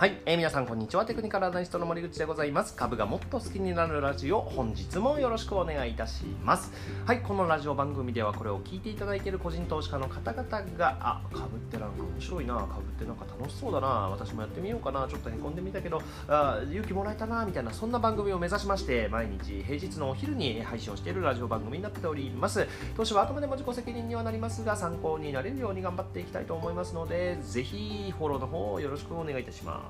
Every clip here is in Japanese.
はい、えー、皆さんこんにちは。テクニカルアナリストの森口でございます。株がもっと好きになるラジオ本日もよろしくお願いいたします。はい。このラジオ番組ではこれを聞いていただいている個人投資家の方々があ株ってなんか面白いな。株ってなんか楽しそうだな。私もやってみようかな。ちょっとへこんでみたけどあ勇気もらえたなみたいなそんな番組を目指しまして毎日平日のお昼に配信をしているラジオ番組になっております。投資はあくまでも自己責任にはなりますが参考になれるように頑張っていきたいと思いますのでぜひフォローの方よろしくお願いいたします。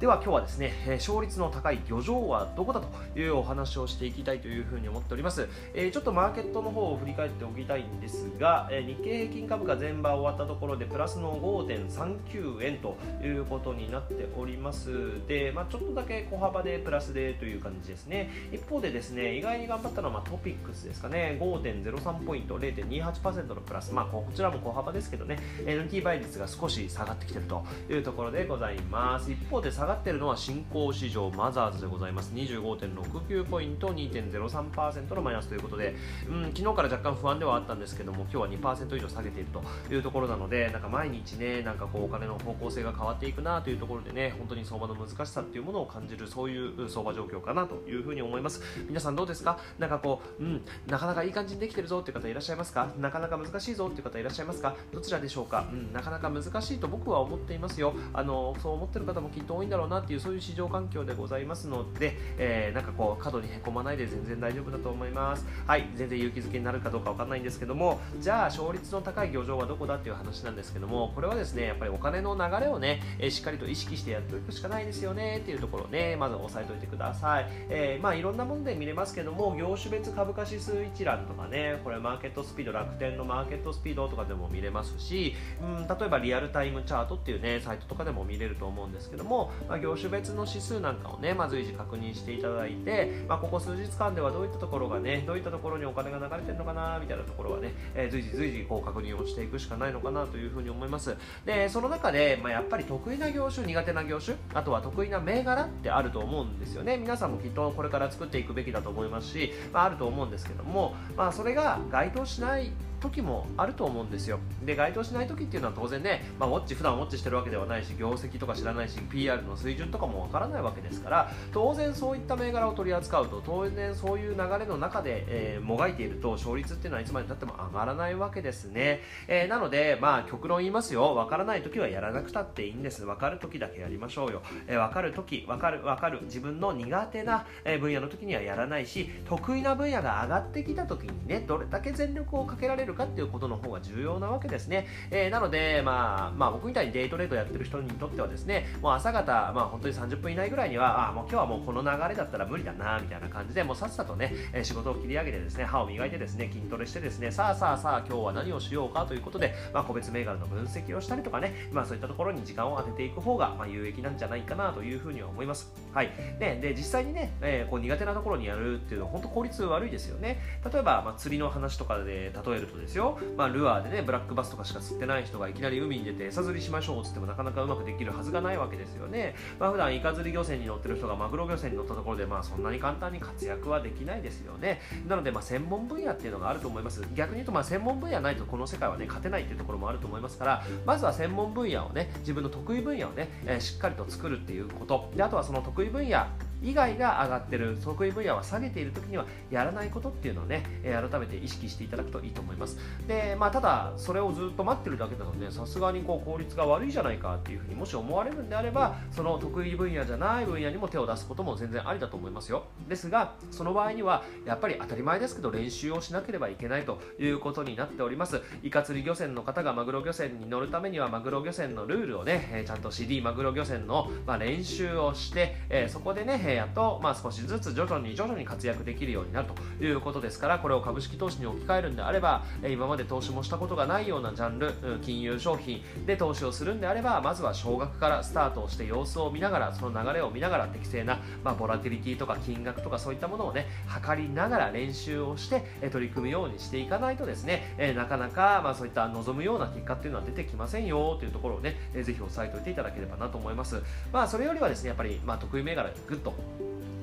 では今日はですね、え勝率の高い漁場はどこだというお話をしていきたいというふうに思っております、えちょっとマーケットの方を振り返っておきたいんですが、え日経平均株価全場終わったところでプラスの5.39円ということになっております。で、まあ、ちょっとだけ小幅でプラスでという感じですね。一方でですね意外に頑張ったのはまトピックスですかね。5.03ポイント0.28%のプラス、まあ、こちらも小幅ですけどね。NT 倍率が少し下がってきているというところでございます。一方で下がっているのは新興市場マザーズでございます。25.69ポイント2.03%のマイナスということで、うん、昨日から若干不安ではあったんですけども今日は2%以上下げているというところなのでなんか毎日ねなんかこうお金の方向性が変わっていくなというところでね本当に相場の難しさっていうものを感じるそういう相場状況かなというふうに思います。皆さんどうですか？なんかこう、うん、なかなかいい感じにできてるぞっていう方いらっしゃいますか？なかなか難しいぞっていう方いらっしゃいますか？どちらでしょうか、うん、なかなか難しいと僕は思っていますよ。あのそう思ってる方もきっと多いんだろうなっていうそういう市場環境でございますので、えー、なんかこう過度にへこまないで全然大丈夫だと思います。はい全然勇気づけになるかどうかわかんないんですけどもじゃあ勝率の高い漁場はどこだっていう話なんですけどもこれはですねやっぱりお金の流れをね、え、しっかりと意識してやっておくしかないですよねっていうところをねまず押さえておいてください、えー、まあいろんなもので見れますけども業種別株価指数一覧とかねこれマーケットスピード楽天のマーケットスピードとかでも見れますし、うん、例えばリアルタイムチャートっていうねサイトとかでも見れると思うんですけども、まあ、業種別の指数なんかをねまず随時確認していただいて、まあ、ここ数日間ではどういったところがねどういったところにお金が流れてるのかなみたいなところはね、えー、随時随時こう確認をしていくしかないのかなというふうに思います。でその中で、まあ、やっぱり得意な業種苦手な業種あとは得意な銘柄ってあると思うんですよね。皆さんもきっとこれから作っていくべきだと思いますし、まあ、あると思うんですけども、まあ、それが該当しない時もあると思うんですよ。で該当しない時っていうのは当然ね、まあ、ウォッチ普段ウォッチしてるわけではないし業績とか知らないし PR の水準とかもわからないわけですから当然そういった銘柄を取り扱うと当然そういう流れの中で、えー、もがいていると勝率っていうのはいつまでたっても上がらないわけですね、えー、なのでまあ極論言いますよ。わからない時はやらなくたっていいんです。わかる時だけやりましょうよ、えー、かる時わかるわかる自分の苦手な分野の時にはやらないし得意な分野が上がってきた時にねどれだけ全力をかけられるかっていうことの方が重要なわけですね、えー、なので、まあ、まあ僕みたいにデイトレードやってる人にとってはですねもう朝方、まあ、本当に30分以内ぐらいにはあもう今日はもうこの流れだったら無理だなみたいな感じでもうさっさとね、え仕事を切り上げてですね歯を磨いてですね筋トレしてですねさあさあさあ今日は何をしようかということで、まあ、個別銘柄の分析をしたりとかね、まあ、そういったところに時間を当てていく方が、まあ、有益なんじゃないかなというふうには思います。はい、でで実際にね、えー、こう苦手なところにやるっていうのは本当効率悪いですよね。例えば、まあ、釣りの話とかで例えるとですよ、まあ、ルアーでねブラックバスとかしか釣ってない人がいきなり海に出て餌釣りしましょうっつってもなかなかうまくできるはずがないわけですよね。まあ、普段イカ釣り漁船に乗ってる人がマグロ漁船に乗ったところで、まあ、そんなに簡単に活躍はできないですよね。なので、まあ、専門分野っていうのがあると思います。逆に言うと、まあ、専門分野ないとこの世界はね勝てないっていうところもあると思いますからまずは専門分野をね自分の得意分野をね、えー、しっかりと作るっていうことであとはその得意分野以外が上がってる得意分野は下げている時にはやらないことっていうのをね、え、改めて意識していただくといいと思います。でまあただそれをずっと待ってるだけだとねさすがにこう効率が悪いじゃないかっていうふうにもし思われるんであればその得意分野じゃない分野にも手を出すことも全然ありだと思いますよ。ですがその場合にはやっぱり当たり前ですけど練習をしなければいけないということになっております。イカ釣り漁船の方がマグロ漁船に乗るためにはマグロ漁船のルールをね、ちゃんと CD マグロ漁船の、まあ、練習をして、えー、そこでね、やっと、まあ、少しずつ徐々に徐々に活躍できるようになるということですからこれを株式投資に置き換えるんであれば今まで投資もしたことがないようなジャンル金融商品で投資をするんであればまずは少額からスタートをして様子を見ながらその流れを見ながら適正な、まあ、ボラティリティとか金額とかそういったものをね測りながら練習をして取り組むようにしていかないとですねなかなか、まあ、そういった望むような結果っていうのは出てきませんよというところをねぜひ押さえておいていただければなと思います。まあそれよりはですねやっぱり、まあ、得意銘柄グッと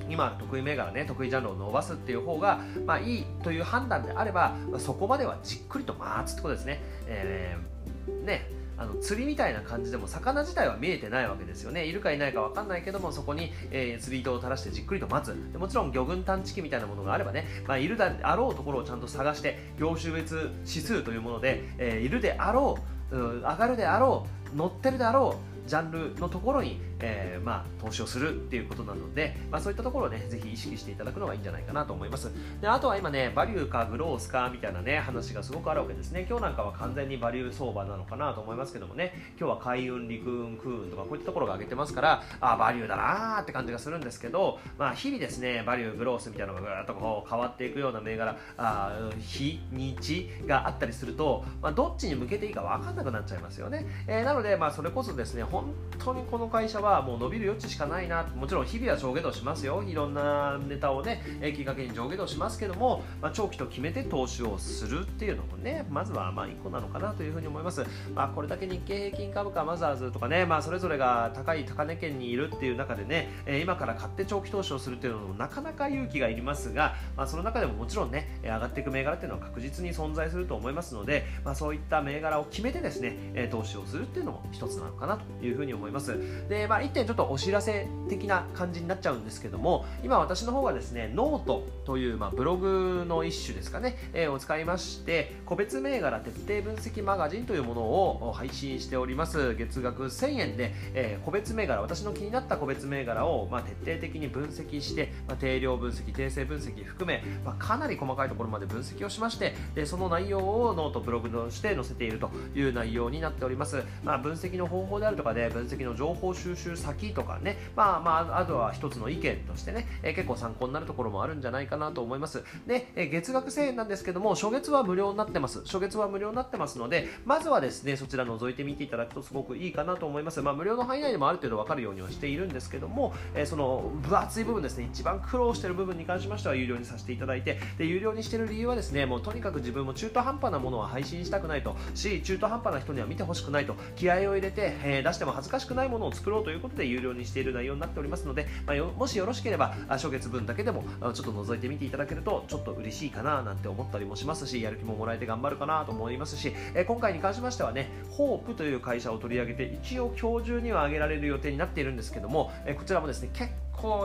今得意銘柄ね得意ジャンルを伸ばすっていう方が、まあ、いいという判断であればそこまではじっくりと待つってことですね、えー、ねあの釣りみたいな感じでも魚自体は見えてないわけですよね。いるかいないか分かんないけどもそこに、えー、釣り糸を垂らしてじっくりと待つ。でもちろん魚群探知機みたいなものがあればね、まあ、いるであろうところをちゃんと探して業種別指数というもので、えー、いるであろう上がるであろう乗ってるであろうジャンルのところにえー、まあ、投資をするっていうことなので、まあ、そういったところをね、ぜひ意識していただくのがいいんじゃないかなと思います。で、あとは今ね、バリューかグロースかみたいなね、話がすごくあるわけですね。今日なんかは完全にバリュー相場なのかなと思いますけどもね、今日は海運、陸運、空運とかこういったところが上げてますから、あ、バリューだなーって感じがするんですけど、まあ、日々ですね、バリュー、グロースみたいなのがぐーっとこう変わっていくような銘柄、あ日、日があったりすると、まあ、どっちに向けていいか分かんなくなっちゃいますよね。えー、なので、まあ、それこそですね、本当にこの会社はもう伸びる余地しかないな。もちろん日々は上下動しますよ。いろんなネタをねきっかけに上下動しますけども、まあ、長期と決めて投資をするっていうのもねまずはまあ1個なのかなというふうに思います、まあ、これだけ日経平均株価マザーズとかね、まあ、それぞれが高い高値圏にいるっていう中でね今から買って長期投資をするっていうのもなかなか勇気がいりますが、まあ、その中でももちろんね上がっていく銘柄っていうのは確実に存在すると思いますので、まあ、そういった銘柄を決めてですね投資をするっていうのも一つなのかなというふうに思います。で、まあ、ま1点ちょっとお知らせ的な感じになっちゃうんですけども今私の方がですねノートという、まあ、ブログの一種ですかね、えー、を使いまして個別銘柄徹底分析マガジンというものを配信しております月額1000円で、えー、個別銘柄私の気になった個別銘柄を、まあ、徹底的に分析して、まあ、定量分析定性分析含め、まあ、かなり細かいところまで分析をしましてでその内容をノートブログとして載せているという内容になっております、まあ、分析の方法であるとかで分析の情報収集先とかね、まあまあ、あとは一つの意見としてね、えー、結構参考になるところもあるんじゃないかなと思います。で、えー、月額1000円なんですけども、初月は無料になってます。初月は無料になってますので、まずはですね、そちら覗いてみていただくとすごくいいかなと思います。まあ、無料の範囲内でもある程度わかるようにはしているんですけども、えー、その分厚い部分ですね、一番苦労している部分に関しましては有料にさせていただいて、で、有料にしている理由はですね、もうとにかく自分も中途半端なものは配信したくないと、し、中途半端な人には見てほしくないと、気合を入れて、えー、出しても恥ずかしくないものを作ろうといういうことで有料にしている内容になっておりますので、まあ、もしよろしければ初月分だけでもちょっと覗いてみていただけるとちょっと嬉しいかななんて思ったりもしますしやる気ももらえて頑張るかなと思いますし、え今回に関しましてはねホープという会社を取り上げて一応今日中には上げられる予定になっているんですけども、えこちらもですね結構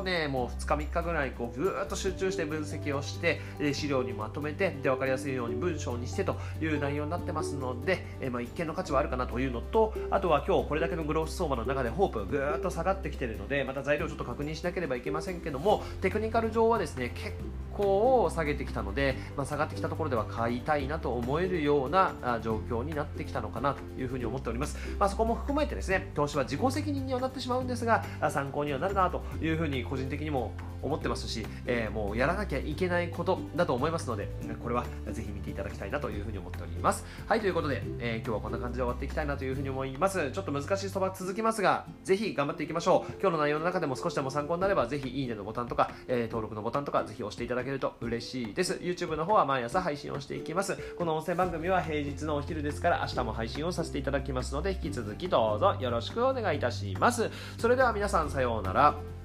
ねもう2日3日ぐらいこうぐーっと集中して分析をして資料にまとめてで分かりやすいように文章にしてという内容になってますので、えまあ、一見の価値はあるかなというのとあとは今日これだけのグロース相場の中でホープぐーっと下がってきてるのでまた材料ちょっと確認しなければいけませんけどもテクニカル上はですね結構を下げてきたので、まあ、下がってきたところでは買いたいなと思えるような状況になってきたのかなというふうに思っております、まあ、そこも含めてですね投資は自己責任にはなってしまうんですが参考にはなるなというふうに個人的にも思ってますし、えー、もうやらなきゃいけないことだと思いますのでこれはぜひ見ていただきたいなというふうに思っております。はいということで、えー、今日はこんな感じで終わっていきたいなというふうに思います。ちょっと難しいそば続きますがぜひ頑張っていきましょう。今日の内容の中でも少しでも参考になればぜひいいねのボタンとか、えー、登録のボタンとかぜひ押していただけると嬉しいです。YouTube の方は毎朝配信をしていきます。この音声番組は平日のお昼ですから明日も配信をさせていただきますので引き続きどうぞよろしくお願いいたします。それでは皆さんさようなら。